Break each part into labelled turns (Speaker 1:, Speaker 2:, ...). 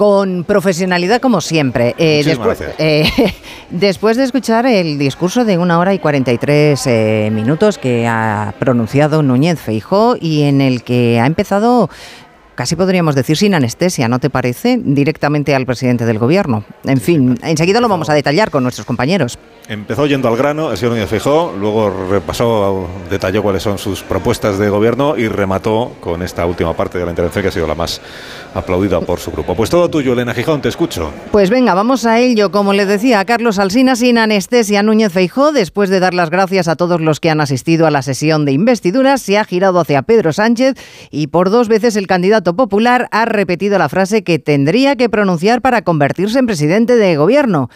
Speaker 1: con profesionalidad como siempre.
Speaker 2: Eh, después,
Speaker 1: eh, después de escuchar el discurso de una hora y 43 eh, minutos que ha pronunciado Núñez Feijó y en el que ha empezado casi podríamos decir sin anestesia, ¿no te parece? Directamente al presidente del gobierno. En fin, enseguida lo vamos a detallar con nuestros compañeros.
Speaker 2: Empezó yendo al grano, el señor Núñez Fijó, luego repasó, detalló cuáles son sus propuestas de gobierno y remató con esta última parte de la intervención que ha sido la más aplaudida por su grupo. Pues todo tuyo, Elena Gijón, te escucho.
Speaker 1: Pues venga, vamos a ello. Como le decía a Carlos Alsina, sin anestesia, Núñez Feijó, después de dar las gracias a todos los que han asistido a la sesión de investidura, se ha girado hacia Pedro Sánchez y por dos veces el candidato popular ha repetido la frase que tendría que pronunciar para convertirse en presidente de gobierno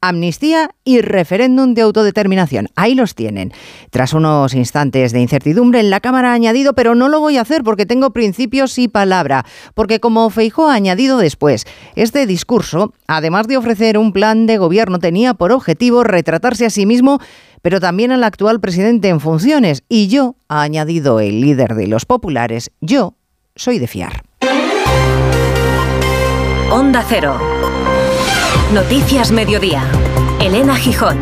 Speaker 1: amnistía y referéndum de autodeterminación. Ahí los tienen. Tras unos instantes de incertidumbre, en la Cámara ha añadido, pero no lo voy a hacer porque tengo principios y palabra. Porque como Feijó ha añadido después, este discurso, además de ofrecer un plan de gobierno, tenía por objetivo retratarse a sí mismo, pero también al actual presidente en funciones. Y yo, ha añadido el líder de los populares, yo soy de fiar.
Speaker 3: Onda Cero. Noticias Mediodía. Elena Gijón.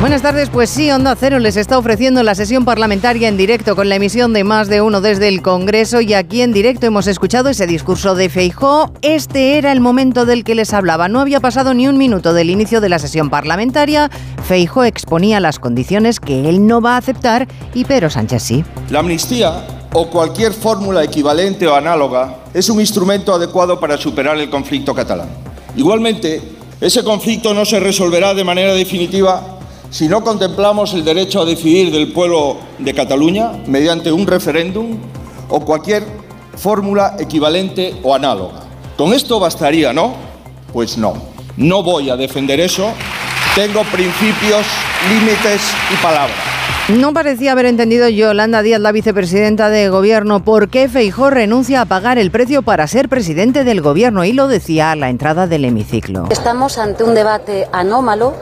Speaker 1: Buenas tardes, pues sí, Onda Cero les está ofreciendo la sesión parlamentaria en directo con la emisión de más de uno desde el Congreso y aquí en directo hemos escuchado ese discurso de Feijó. Este era el momento del que les hablaba. No había pasado ni un minuto del inicio de la sesión parlamentaria. Feijó exponía las condiciones que él no va a aceptar y Pedro Sánchez sí.
Speaker 4: La amnistía o cualquier fórmula equivalente o análoga es un instrumento adecuado para superar el conflicto catalán. Igualmente, ese conflicto no se resolverá de manera definitiva si no contemplamos el derecho a decidir del pueblo de Cataluña mediante un referéndum o cualquier fórmula equivalente o análoga. Con esto bastaría, ¿no? Pues no. No voy a defender eso. Tengo principios, límites y palabras.
Speaker 1: No parecía haber entendido Yolanda Díaz, la vicepresidenta de Gobierno, por qué Feijó renuncia a pagar el precio para ser presidente del Gobierno y lo decía a la entrada del hemiciclo.
Speaker 5: Estamos ante un debate anómalo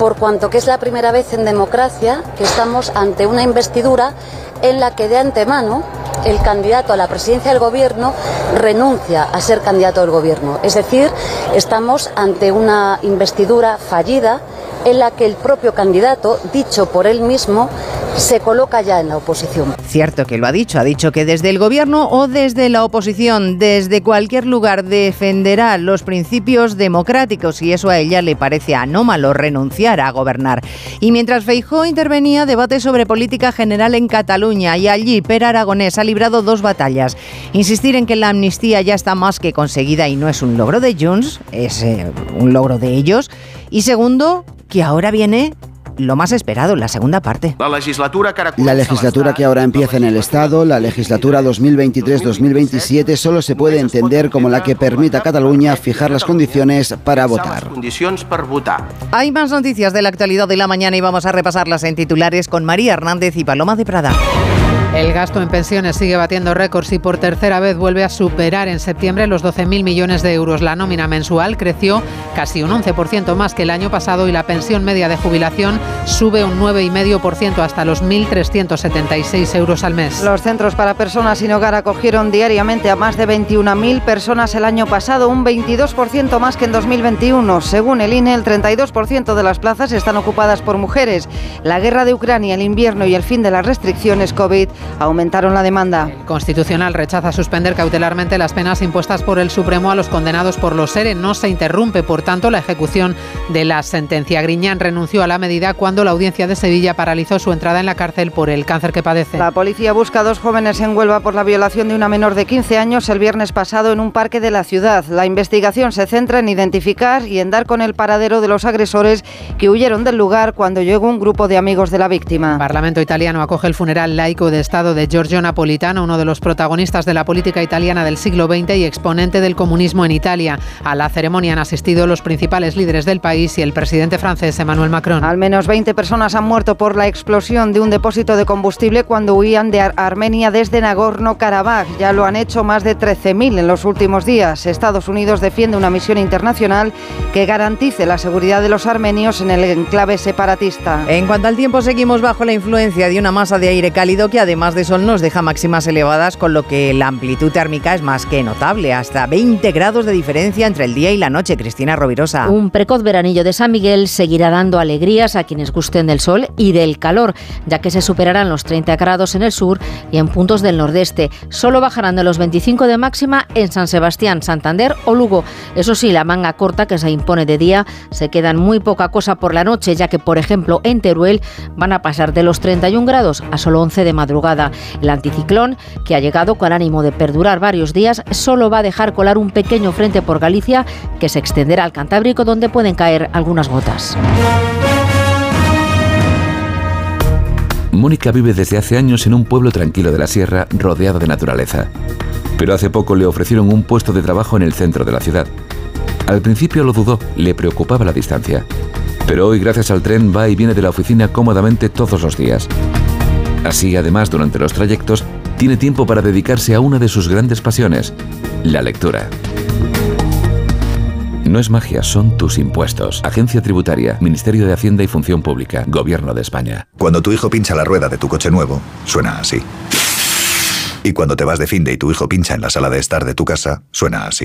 Speaker 5: por cuanto que es la primera vez en democracia que estamos ante una investidura en la que de antemano el candidato a la presidencia del gobierno renuncia a ser candidato del gobierno. Es decir, estamos ante una investidura fallida en la que el propio candidato, dicho por él mismo, se coloca ya en la oposición.
Speaker 1: Cierto que lo ha dicho, ha dicho que desde el gobierno o desde la oposición, desde cualquier lugar defenderá los principios democráticos y eso a ella le parece anómalo renunciar a gobernar. Y mientras Feijó intervenía, debate sobre política general en Cataluña y allí Per Aragonés librado dos batallas. Insistir en que la amnistía ya está más que conseguida y no es un logro de Junts, es eh, un logro de ellos. Y segundo, que ahora viene lo más esperado, la segunda parte.
Speaker 6: La legislatura, que ahora empieza en el Estado, la legislatura 2023-2027, solo se puede entender como la que permita a Cataluña fijar las condiciones para votar.
Speaker 1: Hay más noticias de la actualidad de la mañana y vamos a repasarlas en titulares con María Hernández y Paloma de Prada. El gasto en pensiones sigue batiendo récords y por tercera vez vuelve a superar en septiembre los 12.000 millones de euros. La nómina mensual creció casi un 11% más que el año pasado y la pensión media de jubilación sube un 9,5% hasta los 1.376 euros al mes.
Speaker 7: Los centros para personas sin hogar acogieron diariamente a más de 21.000 personas el año pasado, un 22% más que en 2021. Según el INE, el 32% de las plazas están ocupadas por mujeres. La guerra de Ucrania, el invierno y el fin de las restricciones COVID aumentaron la demanda.
Speaker 1: El Constitucional rechaza suspender cautelarmente las penas impuestas por el Supremo a los condenados por los SERE. No se interrumpe, por tanto, la ejecución de la sentencia. Griñán renunció a la medida cuando la audiencia de Sevilla paralizó su entrada en la cárcel por el cáncer que padece.
Speaker 7: La policía busca a dos jóvenes en Huelva por la violación de una menor de 15 años el viernes pasado en un parque de la ciudad. La investigación se centra en identificar y en dar con el paradero de los agresores que huyeron del lugar cuando llegó un grupo de amigos de la víctima.
Speaker 1: El Parlamento italiano acoge el funeral laico de Estado de Giorgio Napolitano, uno de los protagonistas de la política italiana del siglo XX y exponente del comunismo en Italia. A la ceremonia han asistido los principales líderes del país y el presidente francés Emmanuel Macron.
Speaker 7: Al menos 20 personas han muerto por la explosión de un depósito de combustible cuando huían de Armenia desde Nagorno-Karabaj. Ya lo han hecho más de 13.000 en los últimos días. Estados Unidos defiende una misión internacional que garantice la seguridad de los armenios en el enclave separatista.
Speaker 1: En cuanto al tiempo, seguimos bajo la influencia de una masa de aire cálido que además además de sol, nos deja máximas elevadas, con lo que la amplitud térmica es más que notable. Hasta 20 grados de diferencia entre el día y la noche. Cristina Rovirosa.
Speaker 8: Un precoz veranillo de San Miguel seguirá dando alegrías a quienes gusten del sol y del calor, ya que se superarán los 30 grados en el sur y en puntos del nordeste. Solo bajarán de los 25 de máxima en San Sebastián, Santander o Lugo. Eso sí, la manga corta que se impone de día se quedan muy poca cosa por la noche, ya que, por ejemplo, en Teruel van a pasar de los 31 grados a solo 11 de madrugada. El anticiclón, que ha llegado con ánimo de perdurar varios días, solo va a dejar colar un pequeño frente por Galicia que se extenderá al Cantábrico, donde pueden caer algunas gotas.
Speaker 9: Mónica vive desde hace años en un pueblo tranquilo de la sierra rodeado de naturaleza. Pero hace poco le ofrecieron un puesto de trabajo en el centro de la ciudad. Al principio lo dudó, le preocupaba la distancia. Pero hoy, gracias al tren, va y viene de la oficina cómodamente todos los días. Así, además, durante los trayectos, tiene tiempo para dedicarse a una de sus grandes pasiones, la lectura. No es magia, son tus impuestos. Agencia Tributaria, Ministerio de Hacienda y Función Pública, Gobierno de España.
Speaker 10: Cuando tu hijo pincha la rueda de tu coche nuevo, suena así. Y cuando te vas de finde y tu hijo pincha en la sala de estar de tu casa, suena así.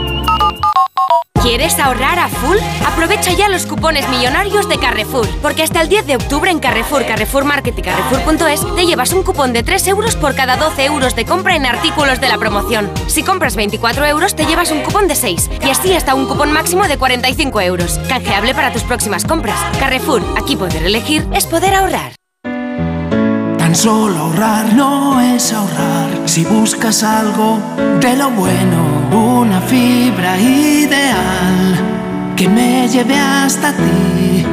Speaker 11: ¿Quieres ahorrar a full? Aprovecha ya los cupones millonarios de Carrefour, porque hasta el 10 de octubre en Carrefour, Carrefour Market y Carrefour.es te llevas un cupón de 3 euros por cada 12 euros de compra en artículos de la promoción. Si compras 24 euros, te llevas un cupón de 6 y así hasta un cupón máximo de 45 euros. Canjeable para tus próximas compras. Carrefour, aquí poder elegir es poder ahorrar.
Speaker 12: Tan solo ahorrar no es ahorrar. Si buscas algo de lo bueno, una fibra ideal que me lleve hasta ti.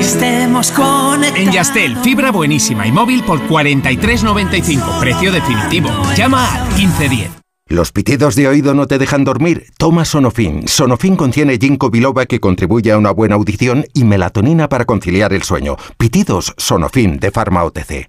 Speaker 12: Estemos conectados.
Speaker 13: En Yastel, fibra buenísima y móvil por 43.95, precio definitivo. Llama al 1510.
Speaker 14: ¿Los pitidos de oído no te dejan dormir? Toma Sonofin. Sonofin contiene ginkgo biloba que contribuye a una buena audición y melatonina para conciliar el sueño. Pitidos Sonofin de Pharma OTC.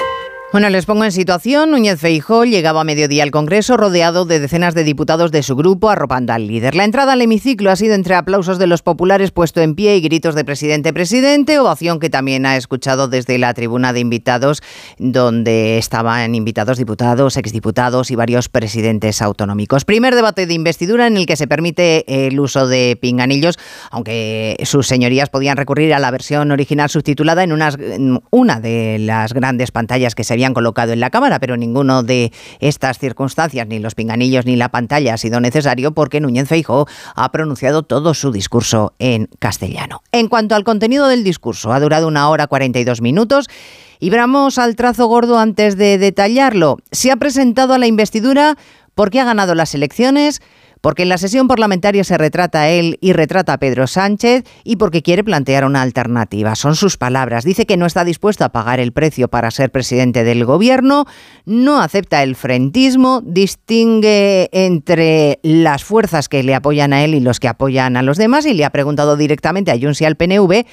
Speaker 1: Bueno, les pongo en situación. Núñez Feijó llegaba a mediodía al Congreso rodeado de decenas de diputados de su grupo arropando al líder. La entrada al hemiciclo ha sido entre aplausos de los populares puesto en pie y gritos de presidente, presidente, ovación que también ha escuchado desde la tribuna de invitados donde estaban invitados diputados, exdiputados y varios presidentes autonómicos. Primer debate de investidura en el que se permite el uso de pinganillos, aunque sus señorías podían recurrir a la versión original subtitulada en, unas, una de las grandes pantallas que se habían colocado en la cámara, pero ninguno de estas circunstancias, ni los pinganillos ni la pantalla ha sido necesario porque Núñez Feijóo ha pronunciado todo su discurso en castellano. En cuanto al contenido del discurso, ha durado una hora 42 minutos. Y vamos al trazo gordo antes de detallarlo. Se ha presentado a la investidura porque ha ganado las elecciones, porque en la sesión parlamentaria se retrata a él y retrata a Pedro Sánchez y porque quiere plantear una alternativa. Son sus palabras. Dice que no está dispuesto a pagar el precio para ser presidente del gobierno, no acepta el frentismo, distingue entre las fuerzas que le apoyan a él y los que apoyan a los demás y le ha preguntado directamente a Junts al PNV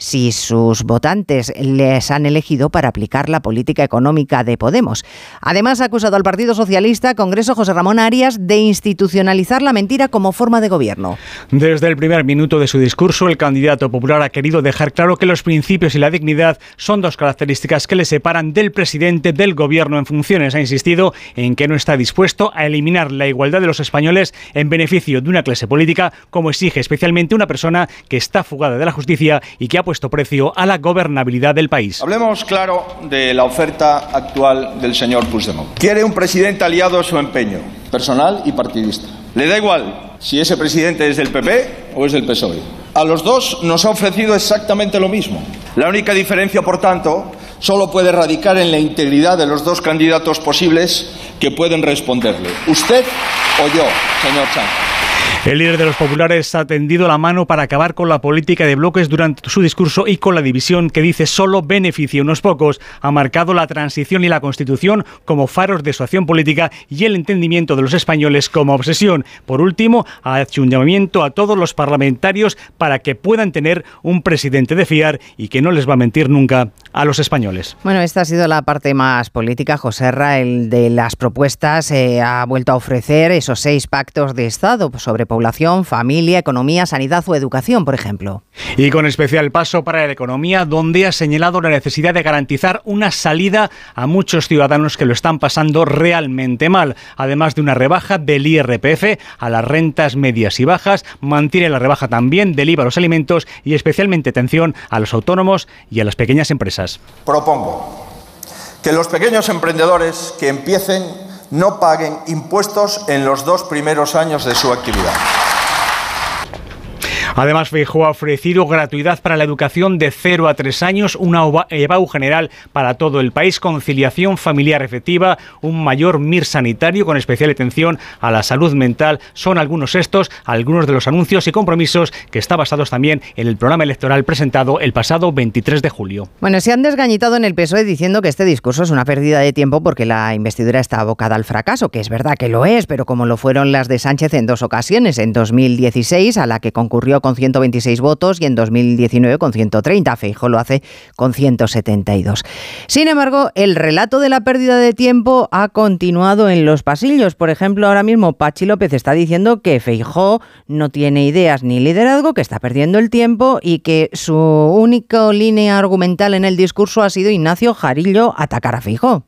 Speaker 1: si sus votantes les han elegido para aplicar la política económica de Podemos. Además, ha acusado al Partido Socialista, Congreso José Ramón Arias, de institucionalizar la mentira como forma de gobierno.
Speaker 15: Desde el primer minuto de su discurso, el candidato popular ha querido dejar claro que los principios y la dignidad son dos características que le separan del presidente del gobierno en funciones. Ha insistido en que no está dispuesto a eliminar la igualdad de los españoles en beneficio de una clase política, como exige especialmente una persona que está fugada de la justicia y que ha puesto precio a la gobernabilidad del país.
Speaker 4: Hablemos claro de la oferta actual del señor Puigdemont. Quiere un presidente aliado a su empeño, personal y partidista. Le da igual si ese presidente es del PP o es del PSOE. A los dos nos ha ofrecido exactamente lo mismo. La única diferencia, por tanto, solo puede radicar en la integridad de los dos candidatos posibles que pueden responderle. Usted o yo, señor Sánchez.
Speaker 15: El líder de los populares ha tendido la mano para acabar con la política de bloques durante su discurso y con la división que dice solo beneficia a unos pocos. Ha marcado la transición y la constitución como faros de su acción política y el entendimiento de los españoles como obsesión. Por último, ha hecho un llamamiento a todos los parlamentarios para que puedan tener un presidente de fiar y que no les va a mentir nunca a los españoles.
Speaker 1: Bueno, esta ha sido la parte más política. José Ra, el de las propuestas, eh, ha vuelto a ofrecer esos seis pactos de Estado sobre población, familia, economía, sanidad o educación, por ejemplo.
Speaker 15: Y con especial paso para la economía, donde ha señalado la necesidad de garantizar una salida a muchos ciudadanos que lo están pasando realmente mal, además de una rebaja del IRPF a las rentas medias y bajas, mantiene la rebaja también del IVA a los alimentos y especialmente atención a los autónomos y a las pequeñas empresas.
Speaker 4: Propongo que los pequeños emprendedores que empiecen no paguen impuestos en los dos primeros años de su actividad.
Speaker 15: Además, Feijóo ha ofrecido gratuidad para la educación de 0 a 3 años, una EBAU general para todo el país, conciliación familiar efectiva, un mayor MIR sanitario con especial atención a la salud mental. Son algunos estos, algunos de los anuncios y compromisos que están basados también en el programa electoral presentado el pasado 23 de julio.
Speaker 1: Bueno, se han desgañitado en el PSOE diciendo que este discurso es una pérdida de tiempo porque la investidura está abocada al fracaso, que es verdad que lo es, pero como lo fueron las de Sánchez en dos ocasiones, en 2016, a la que concurrió con 126 votos y en 2019 con 130. Feijo lo hace con 172. Sin embargo, el relato de la pérdida de tiempo ha continuado en los pasillos. Por ejemplo, ahora mismo Pachi López está diciendo que Feijó no tiene ideas ni liderazgo, que está perdiendo el tiempo y que su única línea argumental en el discurso ha sido Ignacio Jarillo atacar a Feijó.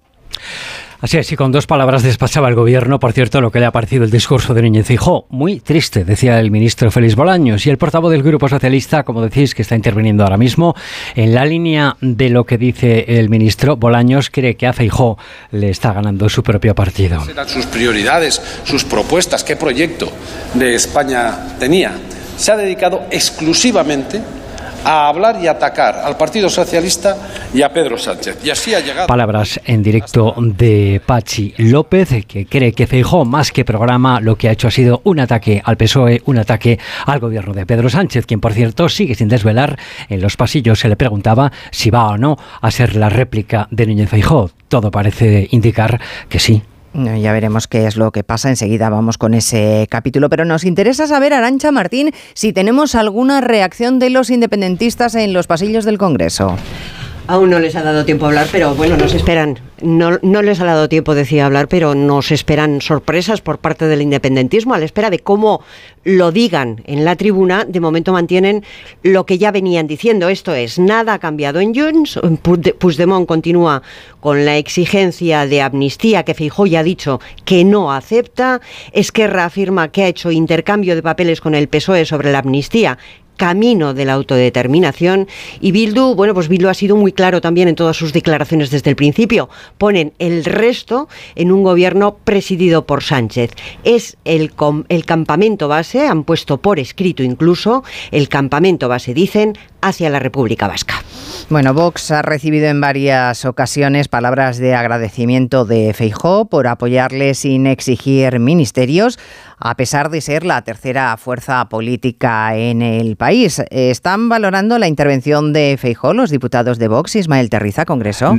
Speaker 16: Así es, y con dos palabras despachaba el gobierno, por cierto, lo que le ha parecido el discurso de Núñez Fijó. Muy triste, decía el ministro Félix Bolaños. Y el portavoz del Grupo Socialista, como decís, que está interviniendo ahora mismo, en la línea de lo que dice el ministro Bolaños, cree que a Feijó le está ganando su propio partido.
Speaker 17: Eran sus prioridades, sus propuestas, qué proyecto de España tenía. Se ha dedicado exclusivamente a hablar y atacar al Partido Socialista y a Pedro Sánchez. Y así ha llegado.
Speaker 16: Palabras en directo de Pachi López, que cree que Feijó, más que programa, lo que ha hecho ha sido un ataque al PSOE, un ataque al gobierno de Pedro Sánchez, quien por cierto sigue sin desvelar. En los pasillos se le preguntaba si va o no a ser la réplica de Núñez Feijó. Todo parece indicar que sí.
Speaker 1: Ya veremos qué es lo que pasa. Enseguida vamos con ese capítulo. Pero nos interesa saber, Arancha Martín, si tenemos alguna reacción de los independentistas en los pasillos del Congreso.
Speaker 18: Aún no les ha dado tiempo a hablar, pero bueno, nos esperan. No, no les ha dado tiempo, decía, hablar, pero nos esperan sorpresas por parte del independentismo a la espera de cómo lo digan en la tribuna. De momento mantienen lo que ya venían diciendo. Esto es, nada ha cambiado en Junts. Puigdemont continúa con la exigencia de amnistía que Feijóo ya ha dicho que no acepta. Esquerra afirma que ha hecho intercambio de papeles con el PSOE sobre la amnistía camino de la autodeterminación. Y Bildu, bueno, pues Bildu ha sido muy claro también en todas sus declaraciones desde el principio. Ponen el resto en un gobierno presidido por Sánchez. Es el, el campamento base, han puesto por escrito incluso, el campamento base, dicen, hacia la República Vasca.
Speaker 1: Bueno, Vox ha recibido en varias ocasiones palabras de agradecimiento de Feijó por apoyarle sin exigir ministerios, a pesar de ser la tercera fuerza política en el país. ¿Están valorando la intervención de Feijó los diputados de Vox, Ismael Terriza, Congreso?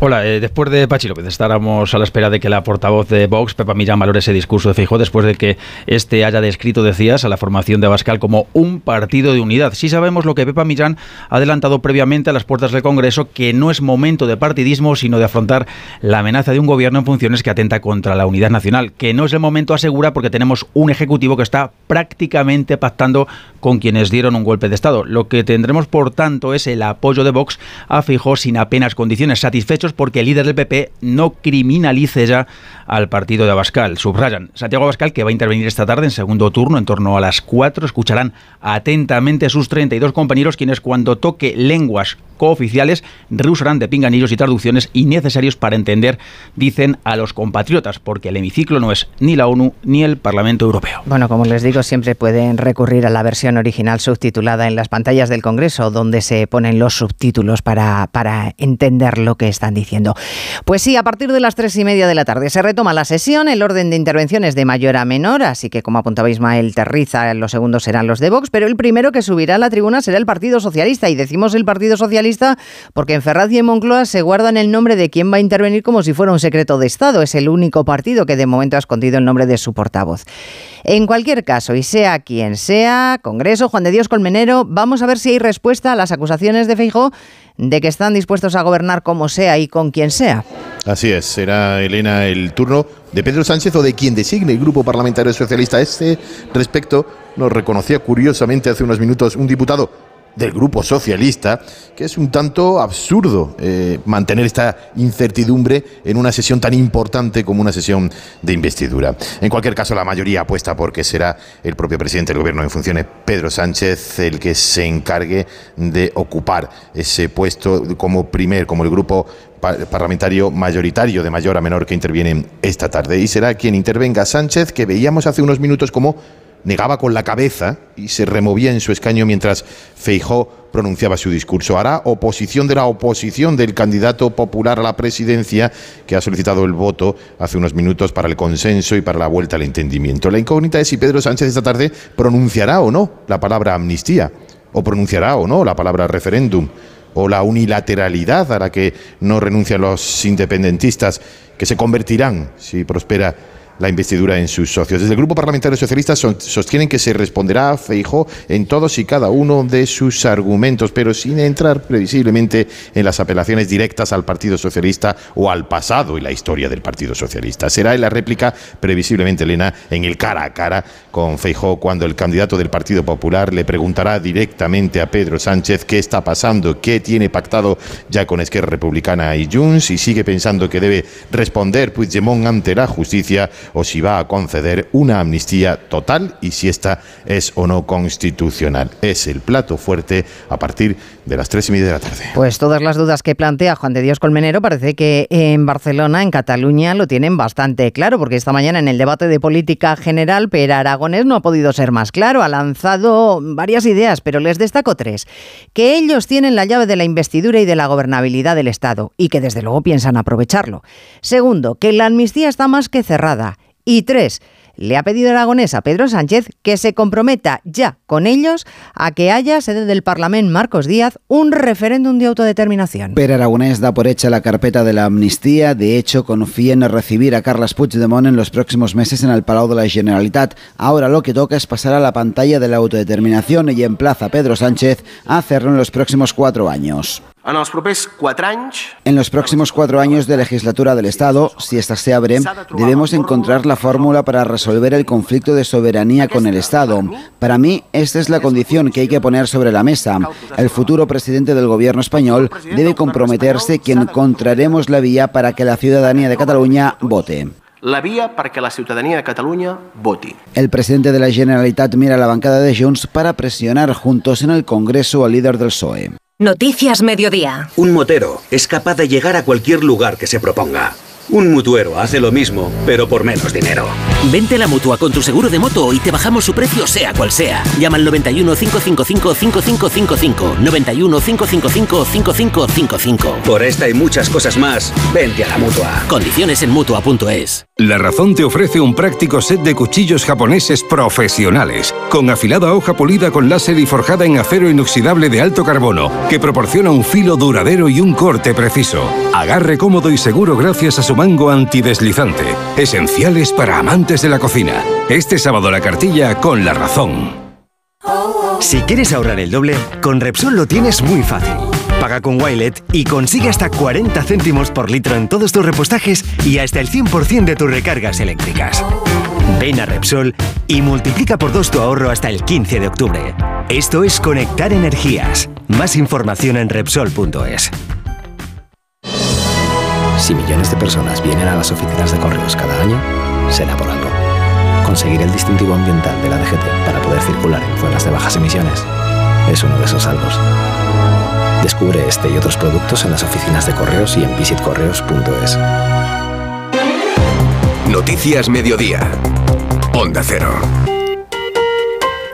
Speaker 19: Hola, eh, después de Pachi López estábamos a la espera de que la portavoz de Vox, Pepa Millán, valore ese discurso de Feijóo después de que este haya descrito, decías, a la formación de Abascal como un partido de unidad. Sí sabemos lo que Pepa Millán ha adelantado previamente a las puertas del Congreso, que no es momento de partidismo, sino de afrontar la amenaza de un gobierno en funciones que atenta contra la unidad nacional, que no es el momento, asegura, porque tenemos un Ejecutivo que está prácticamente pactando con quienes dieron un golpe de Estado. Lo que tendremos, por tanto, es el apoyo de Vox a Feijóo sin apenas condiciones satisfechos porque el líder del PP no criminalice ya al partido de Abascal. Subrayan Santiago Abascal, que va a intervenir esta tarde en segundo turno, en torno a las 4. Escucharán atentamente a sus 32 compañeros, quienes cuando toque lenguas cooficiales, rehusarán de pinganillos y traducciones innecesarios para entender, dicen, a los compatriotas, porque el hemiciclo no es ni la ONU ni el Parlamento Europeo.
Speaker 1: Bueno, como les digo, siempre pueden recurrir a la versión original subtitulada en las pantallas del Congreso, donde se ponen los subtítulos para, para entender lo que están diciendo. Pues sí, a partir de las tres y media de la tarde se retoma la sesión. El orden de intervenciones de mayor a menor, así que como apuntaba Ismael Terriza, los segundos serán los de Vox, pero el primero que subirá a la tribuna será el Partido Socialista. Y decimos el Partido Socialista porque en Ferraz y en Moncloa se guardan el nombre de quién va a intervenir como si fuera un secreto de Estado. Es el único partido que de momento ha escondido el nombre de su portavoz. En cualquier caso, y sea quien sea, Congreso, Juan de Dios Colmenero, vamos a ver si hay respuesta a las acusaciones de Feijó de que están dispuestos a gobernar como sea y con quien sea.
Speaker 20: Así es, será Elena el turno de Pedro Sánchez o de quien designe el Grupo Parlamentario Socialista. Este respecto nos reconocía curiosamente hace unos minutos un diputado del Grupo Socialista, que es un tanto absurdo eh, mantener esta incertidumbre en una sesión tan importante como una sesión de investidura. En cualquier caso, la mayoría apuesta porque será el propio presidente del Gobierno en funciones, Pedro Sánchez, el que se encargue de ocupar ese puesto como primer, como el grupo parlamentario mayoritario de mayor a menor que interviene esta tarde. Y será quien intervenga Sánchez, que veíamos hace unos minutos como negaba con la cabeza y se removía en su escaño mientras Feijó pronunciaba su discurso. Hará oposición de la oposición del candidato popular a la presidencia que ha solicitado el voto hace unos minutos para el consenso y para la vuelta al entendimiento. La incógnita es si Pedro Sánchez esta tarde pronunciará o no la palabra amnistía, o pronunciará o no la palabra referéndum, o la unilateralidad a la que no renuncian los independentistas, que se convertirán, si prospera la investidura en sus socios. Desde el Grupo Parlamentario Socialista sostienen que se responderá a Feijó en todos y cada uno de sus argumentos, pero sin entrar previsiblemente en las apelaciones directas al Partido Socialista o al pasado y la historia del Partido Socialista. Será en la réplica, previsiblemente, Elena, en el cara a cara con Feijó cuando el candidato del Partido Popular le preguntará directamente a Pedro Sánchez qué está pasando, qué tiene pactado ya con Esquerra Republicana y Junts y sigue pensando que debe responder Puigdemont ante la justicia o si va a conceder una amnistía total y si esta es o no constitucional. Es el plato fuerte a partir de las tres y media de la tarde.
Speaker 1: Pues todas las dudas que plantea Juan de Dios Colmenero parece que en Barcelona, en Cataluña, lo tienen bastante claro, porque esta mañana en el debate de política general, Per Aragonés no ha podido ser más claro. Ha lanzado varias ideas, pero les destaco tres. Que ellos tienen la llave de la investidura y de la gobernabilidad del Estado y que desde luego piensan aprovecharlo. Segundo, que la amnistía está más que cerrada y tres, le ha pedido Aragonés a Pedro Sánchez que se comprometa ya con ellos a que haya sede del Parlamento Marcos Díaz un referéndum de autodeterminación.
Speaker 6: Pero Aragonés da por hecha la carpeta de la amnistía. De hecho, confía en recibir a Carles Puigdemont en los próximos meses en el Palau de la Generalitat. Ahora lo que toca es pasar a la pantalla de la autodeterminación y emplaza a Pedro Sánchez a hacerlo en los próximos cuatro años. En los próximos cuatro años de legislatura del Estado, si éstas se abren, debemos encontrar la fórmula para resolver el conflicto de soberanía con el Estado. Para mí, esta es la condición que hay que poner sobre la mesa. El futuro presidente del gobierno español debe comprometerse que encontraremos la vía para que la ciudadanía de Cataluña vote
Speaker 21: la vía para que la ciudadanía de Cataluña vote.
Speaker 6: El presidente de la Generalitat mira a la bancada de Junts para presionar juntos en el Congreso al líder del PSOE.
Speaker 3: Noticias Mediodía.
Speaker 22: Un motero es capaz de llegar a cualquier lugar que se proponga. Un mutuero hace lo mismo, pero por menos dinero.
Speaker 23: Vente a la mutua con tu seguro de moto y te bajamos su precio, sea cual sea. Llama al 91 555 5555. 91 555 5555.
Speaker 22: Por esta y muchas cosas más, vente a la mutua.
Speaker 23: Condiciones en mutua.es.
Speaker 24: La Razón te ofrece un práctico set de cuchillos japoneses profesionales, con afilada hoja pulida con láser y forjada en acero inoxidable de alto carbono, que proporciona un filo duradero y un corte preciso. Agarre cómodo y seguro gracias a su mango antideslizante, esenciales para amantes de la cocina. Este sábado la cartilla con la razón.
Speaker 25: Si quieres ahorrar el doble, con Repsol lo tienes muy fácil. Paga con Wilet y consigue hasta 40 céntimos por litro en todos tus repostajes y hasta el 100% de tus recargas eléctricas. Ven a Repsol y multiplica por dos tu ahorro hasta el 15 de octubre. Esto es Conectar Energías. Más información en Repsol.es.
Speaker 26: Si millones de personas vienen a las oficinas de correos cada año, será por algo. Conseguir el distintivo ambiental de la DGT para poder circular en zonas de bajas emisiones es uno de esos algo.
Speaker 27: 20
Speaker 26: Descubre este y otros productos en las oficinas de correos y en visitcorreos.es.
Speaker 24: Noticias Mediodía. Onda Cero.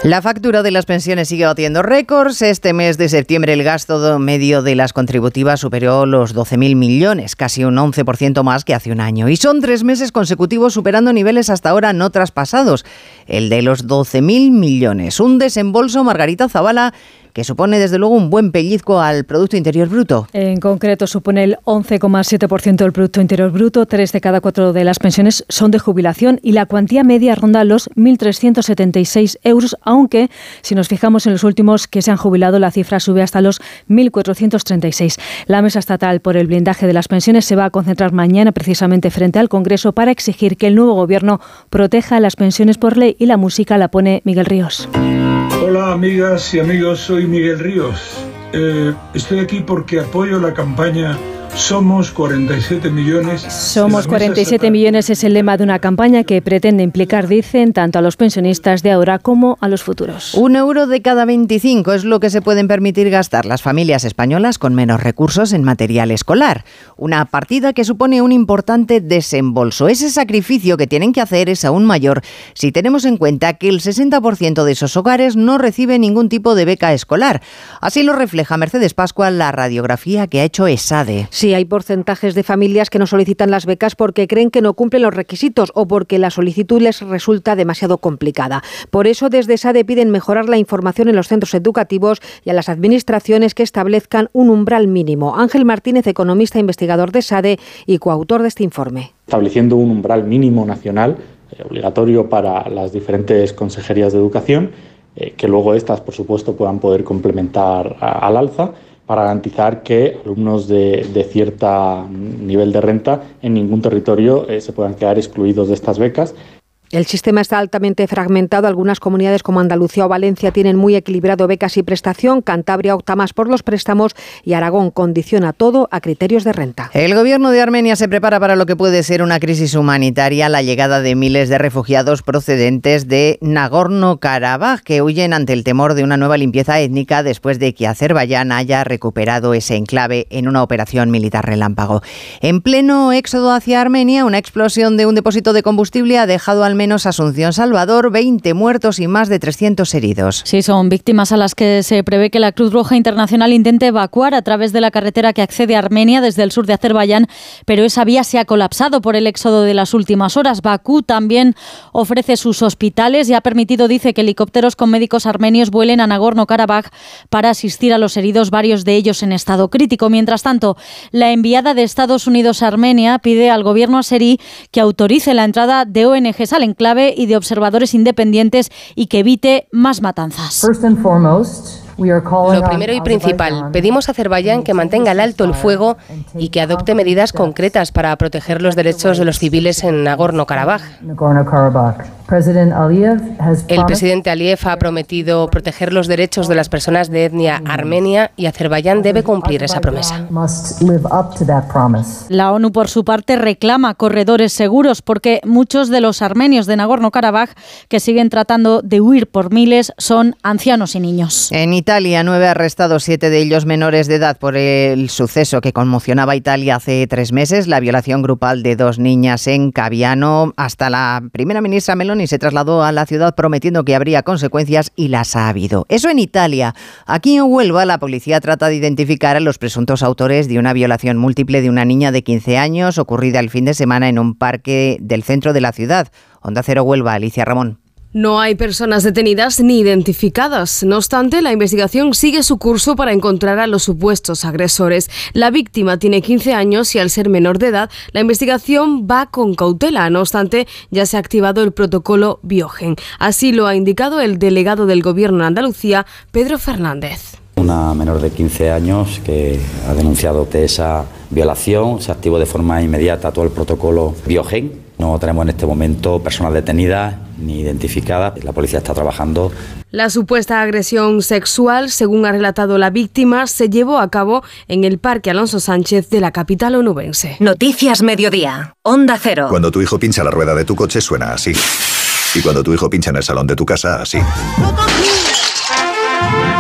Speaker 1: La factura de las pensiones sigue batiendo récords. Este mes de septiembre el gasto medio de las contributivas superó los 12.000 millones, casi un 11% más que hace un año. Y son tres meses consecutivos superando niveles hasta ahora no traspasados, el de los 12.000 millones. Un desembolso, Margarita Zavala, que supone desde luego un buen pellizco al Producto Interior Bruto.
Speaker 28: En concreto supone el 11,7% del Producto Interior Bruto, tres de cada cuatro de las pensiones son de jubilación y la cuantía media ronda los 1.376 euros, aunque si nos fijamos en los últimos que se han jubilado la cifra sube hasta los 1.436. La Mesa Estatal por el blindaje de las pensiones se va a concentrar mañana precisamente frente al Congreso para exigir que el nuevo Gobierno proteja las pensiones por ley y la música la pone Miguel Ríos.
Speaker 29: Amigas y amigos, soy Miguel Ríos. Eh, estoy aquí porque apoyo la campaña somos 47 millones.
Speaker 28: Somos 47 millones es el lema de una campaña que pretende implicar, dicen, tanto a los pensionistas de ahora como a los futuros.
Speaker 1: Un euro de cada 25 es lo que se pueden permitir gastar las familias españolas con menos recursos en material escolar. Una partida que supone un importante desembolso. Ese sacrificio que tienen que hacer es aún mayor si tenemos en cuenta que el 60% de esos hogares no recibe ningún tipo de beca escolar. Así lo refleja Mercedes Pascual la radiografía que ha hecho ESADE.
Speaker 18: Sí, hay porcentajes de familias que no solicitan las becas porque creen que no cumplen los requisitos o porque la solicitud les resulta demasiado complicada. Por eso, desde SADE piden mejorar la información en los centros educativos y a las administraciones que establezcan un umbral mínimo. Ángel Martínez, economista e investigador de SADE y coautor de este informe.
Speaker 30: Estableciendo un umbral mínimo nacional eh, obligatorio para las diferentes consejerías de educación, eh, que luego estas, por supuesto, puedan poder complementar al alza para garantizar que alumnos de, de cierto nivel de renta en ningún territorio eh, se puedan quedar excluidos de estas becas.
Speaker 18: El sistema está altamente fragmentado. Algunas comunidades como Andalucía o Valencia tienen muy equilibrado becas y prestación. Cantabria opta más por los préstamos y Aragón condiciona todo a criterios de renta.
Speaker 1: El gobierno de Armenia se prepara para lo que puede ser una crisis humanitaria, la llegada de miles de refugiados procedentes de Nagorno-Karabaj que huyen ante el temor de una nueva limpieza étnica después de que Azerbaiyán haya recuperado ese enclave en una operación militar relámpago. En pleno éxodo hacia Armenia, una explosión de un depósito de combustible ha dejado al menos menos Asunción Salvador, 20 muertos y más de 300 heridos.
Speaker 31: Sí, son víctimas a las que se prevé que la Cruz Roja Internacional intente evacuar a través de la carretera que accede a Armenia desde el sur de Azerbaiyán, pero esa vía se ha colapsado por el éxodo de las últimas horas. Bakú también ofrece sus hospitales y ha permitido, dice, que helicópteros con médicos armenios vuelen a Nagorno-Karabaj para asistir a los heridos, varios de ellos en estado crítico. Mientras tanto, la enviada de Estados Unidos a Armenia pide al gobierno aserí que autorice la entrada de ONGs al enclave y de observadores independientes y que evite más matanzas.
Speaker 32: Lo primero y principal, pedimos a Azerbaiyán que mantenga el alto el fuego y que adopte medidas concretas para proteger los derechos de los civiles en Nagorno-Karabaj. El presidente Aliyev ha prometido proteger los derechos de las personas de etnia armenia y Azerbaiyán debe cumplir esa promesa.
Speaker 31: La ONU, por su parte, reclama corredores seguros porque muchos de los armenios de Nagorno-Karabaj que siguen tratando de huir por miles son ancianos y niños.
Speaker 1: En Italia, nueve arrestados, siete de ellos menores de edad por el suceso que conmocionaba a Italia hace tres meses, la violación grupal de dos niñas en Caviano. Hasta la primera ministra Meloni se trasladó a la ciudad prometiendo que habría consecuencias y las ha habido. Eso en Italia. Aquí en Huelva, la policía trata de identificar a los presuntos autores de una violación múltiple de una niña de 15 años ocurrida el fin de semana en un parque del centro de la ciudad. Onda Cero Huelva, Alicia Ramón.
Speaker 33: No hay personas detenidas ni identificadas. No obstante, la investigación sigue su curso para encontrar a los supuestos agresores. La víctima tiene 15 años y al ser menor de edad, la investigación va con cautela. No obstante, ya se ha activado el protocolo Biogen. Así lo ha indicado el delegado del Gobierno de Andalucía, Pedro Fernández.
Speaker 27: Una menor de 15 años que ha denunciado de esa violación, se activó de forma inmediata todo el protocolo Biogen. No tenemos en este momento personas detenidas ni identificadas. La policía está trabajando.
Speaker 33: La supuesta agresión sexual, según ha relatado la víctima, se llevó a cabo en el Parque Alonso Sánchez de la capital onubense.
Speaker 3: Noticias Mediodía. Onda Cero.
Speaker 34: Cuando tu hijo pincha la rueda de tu coche suena así. Y cuando tu hijo pincha en el salón de tu casa, así.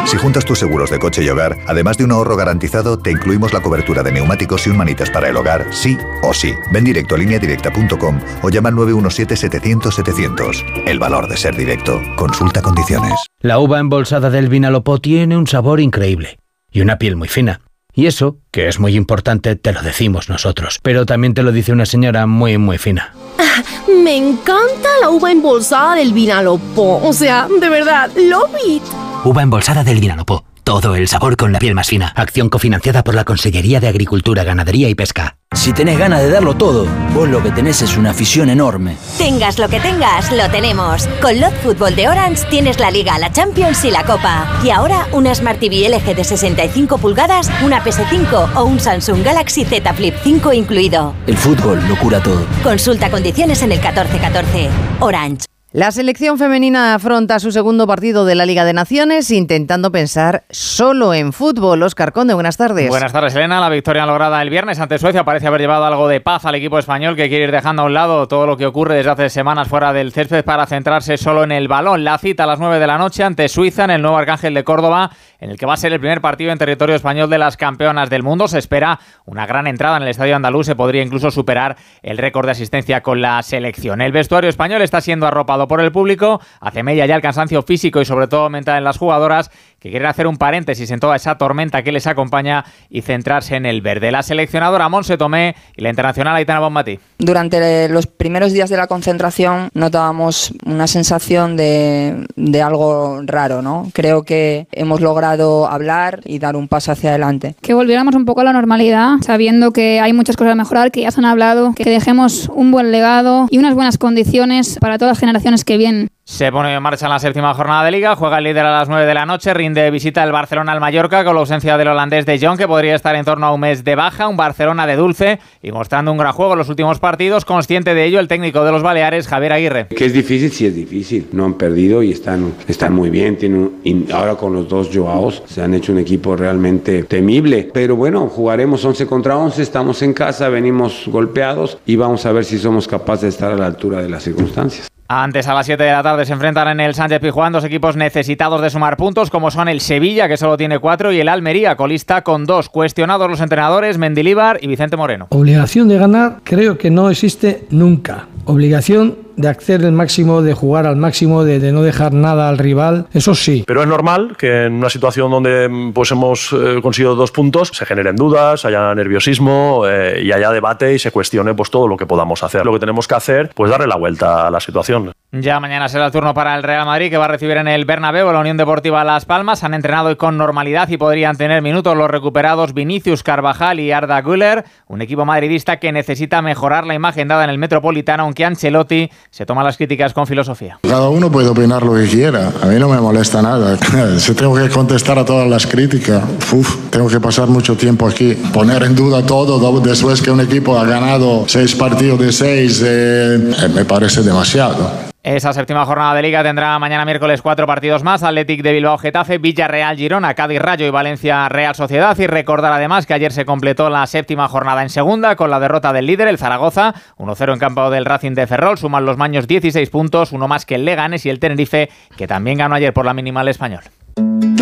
Speaker 10: Si juntas tus seguros de coche y hogar, además de un ahorro garantizado, te incluimos la cobertura de neumáticos y un manitas para el hogar, sí o sí. Ven directo a lineadirecta.com o llama al 917-700-700. El valor de ser directo. Consulta condiciones.
Speaker 35: La uva embolsada del Vinalopó tiene un sabor increíble y una piel muy fina. Y eso, que es muy importante, te lo decimos nosotros. Pero también te lo dice una señora muy, muy fina.
Speaker 36: Ah, me encanta la uva embolsada del Vinalopó. O sea, de verdad, love it.
Speaker 37: Uva embolsada del Vinalopó. Todo el sabor con la piel más fina. Acción cofinanciada por la Consellería de Agricultura, Ganadería y Pesca.
Speaker 38: Si tenés ganas de darlo todo, vos lo que tenés es una afición enorme.
Speaker 39: Tengas lo que tengas, lo tenemos. Con Lot Fútbol de Orange tienes la Liga, la Champions y la Copa. Y ahora una Smart TV LG de 65 pulgadas, una PS5 o un Samsung Galaxy Z Flip 5 incluido.
Speaker 38: El fútbol lo cura todo.
Speaker 39: Consulta condiciones en el 1414. Orange.
Speaker 1: La selección femenina afronta su segundo partido de la Liga de Naciones intentando pensar solo en fútbol. Oscar Conde, buenas tardes.
Speaker 40: Buenas tardes, Elena. La victoria lograda el viernes ante Suecia parece haber llevado algo de paz al equipo español que quiere ir dejando a un lado todo lo que ocurre desde hace semanas fuera del césped para centrarse solo en el balón. La cita a las 9 de la noche ante Suiza en el nuevo Arcángel de Córdoba, en el que va a ser el primer partido en territorio español de las campeonas del mundo. Se espera una gran entrada en el estadio andaluz. Se podría incluso superar el récord de asistencia con la selección. El vestuario español está siendo arropado por el público. Hace media ya el cansancio físico y sobre todo mental en las jugadoras que quieren hacer un paréntesis en toda esa tormenta que les acompaña y centrarse en el verde. La seleccionadora Monse Tomé y la internacional Aitana Bonmatí.
Speaker 41: Durante los primeros días de la concentración notábamos una sensación de, de algo raro, ¿no? Creo que hemos logrado hablar y dar un paso hacia adelante.
Speaker 42: Que volviéramos un poco a la normalidad, sabiendo que hay muchas cosas a mejorar, que ya se han hablado, que dejemos un buen legado y unas buenas condiciones para todas las generaciones que vienen.
Speaker 40: Se pone en marcha en la séptima jornada de liga, juega el líder a las 9 de la noche, rinde visita el Barcelona al Mallorca con la ausencia del holandés de Jong, que podría estar en torno a un mes de baja, un Barcelona de dulce y mostrando un gran juego en los últimos partidos, consciente de ello el técnico de los Baleares, Javier Aguirre.
Speaker 43: Que es difícil, sí es difícil, no han perdido y están, están muy bien, tienen ahora con los dos Joaos se han hecho un equipo realmente temible, pero bueno, jugaremos 11 contra 11, estamos en casa, venimos golpeados y vamos a ver si somos capaces de estar a la altura de las circunstancias.
Speaker 40: Antes a las 7 de la tarde se enfrentan en el Sánchez Pizjuán dos equipos necesitados de sumar puntos, como son el Sevilla, que solo tiene cuatro, y el Almería, colista con dos. Cuestionados los entrenadores Mendilíbar y Vicente Moreno.
Speaker 44: Obligación de ganar creo que no existe nunca. Obligación de hacer el máximo, de jugar al máximo, de, de, no dejar nada al rival, eso sí.
Speaker 45: Pero es normal que en una situación donde pues hemos eh, conseguido dos puntos se generen dudas, haya nerviosismo eh, y haya debate y se cuestione pues todo lo que podamos hacer. Lo que tenemos que hacer pues darle la vuelta a la situación.
Speaker 40: Ya mañana será el turno para el Real Madrid que va a recibir en el Bernabéu a la Unión Deportiva Las Palmas. Han entrenado hoy con normalidad y podrían tener minutos los recuperados Vinicius Carvajal y Arda Güler, un equipo madridista que necesita mejorar la imagen dada en el Metropolitano, aunque Ancelotti se toma las críticas con filosofía.
Speaker 46: Cada uno puede opinar lo que quiera, a mí no me molesta nada. Si tengo que contestar a todas las críticas, uf, tengo que pasar mucho tiempo aquí, poner en duda todo después que un equipo ha ganado seis partidos de seis, eh, me parece demasiado.
Speaker 40: Esa séptima jornada de liga tendrá mañana miércoles cuatro partidos más. Athletic de Bilbao Getafe, Villarreal Girona, Cádiz Rayo y Valencia Real Sociedad. Y recordar además que ayer se completó la séptima jornada en segunda con la derrota del líder, el Zaragoza. 1-0 en campo del Racing de Ferrol. Suman los maños 16 puntos, uno más que el Leganes y el Tenerife, que también ganó ayer por la mínima al español.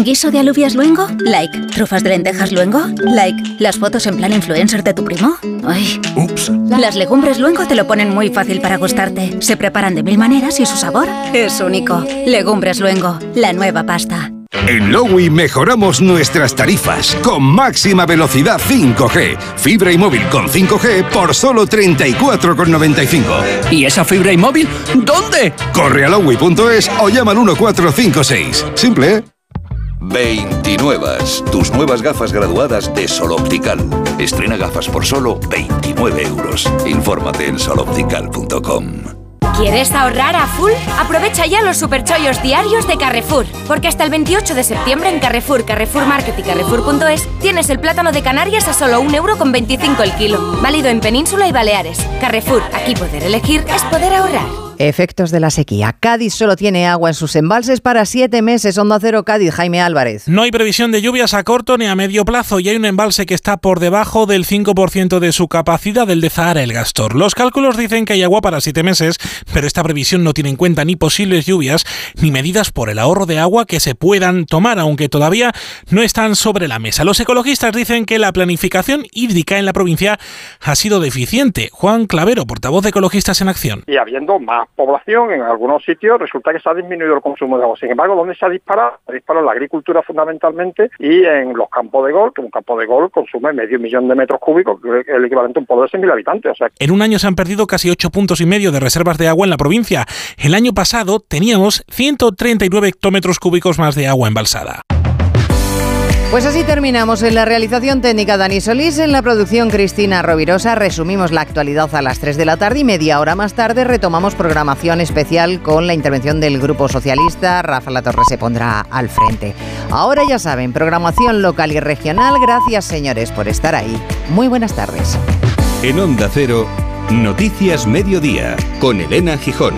Speaker 47: ¿Guiso de alubias luengo? Like. ¿Trufas de lentejas luengo? Like. ¿Las fotos en plan influencer de tu primo? Ay.
Speaker 46: Ups.
Speaker 47: Las legumbres luengo te lo ponen muy fácil para gustarte. Se preparan de mil maneras y su sabor es único. Legumbres luengo, la nueva pasta.
Speaker 24: En Lowy mejoramos nuestras tarifas con máxima velocidad 5G. Fibra y móvil con 5G por solo 34,95.
Speaker 48: ¿Y esa fibra y móvil dónde?
Speaker 24: Corre a lowy.es o llama al 1456. Simple, ¿eh?
Speaker 10: 29. Tus nuevas gafas graduadas de Sol Optical. Estrena gafas por solo 29 euros. Infórmate en soloptical.com.
Speaker 11: ¿Quieres ahorrar a full? Aprovecha ya los superchollos diarios de Carrefour, porque hasta el 28 de septiembre en Carrefour, Carrefour Market y Carrefour.es tienes el plátano de Canarias a solo 1,25€ el kilo, válido en Península y Baleares. Carrefour, aquí poder elegir es poder ahorrar.
Speaker 1: Efectos de la sequía. Cádiz solo tiene agua en sus embalses para siete meses. Onda Cero Cádiz, Jaime Álvarez.
Speaker 39: No hay previsión de lluvias a corto ni a medio plazo y hay un embalse que está por debajo del 5% de su capacidad, el de Zahara el Gastor. Los cálculos dicen que hay agua para siete meses, pero esta previsión no tiene en cuenta ni posibles lluvias ni medidas por el ahorro de agua que se puedan tomar, aunque todavía no están sobre la mesa. Los ecologistas dicen que la planificación hídrica en la provincia ha sido deficiente. Juan Clavero, portavoz de Ecologistas en Acción.
Speaker 43: Y habiendo más población en algunos sitios, resulta que se ha disminuido el consumo de agua. Sin embargo, ¿dónde se ha disparado? Se ha disparado en la agricultura fundamentalmente y en los campos de golf, que un campo de golf consume medio millón de metros cúbicos, el equivalente a un pueblo de 6.000 habitantes.
Speaker 39: En un año se han perdido casi 8 puntos y medio de reservas de agua en la provincia. El año pasado teníamos 139 hectómetros cúbicos más de agua embalsada.
Speaker 1: Pues así terminamos en la realización técnica Dani Solís, en la producción Cristina Rovirosa. Resumimos la actualidad a las 3 de la tarde y media hora más tarde retomamos programación especial con la intervención del Grupo Socialista. Rafa La Torre se pondrá al frente. Ahora ya saben, programación local y regional. Gracias señores por estar ahí. Muy buenas tardes.
Speaker 24: En Onda Cero, Noticias Mediodía, con Elena Gijón.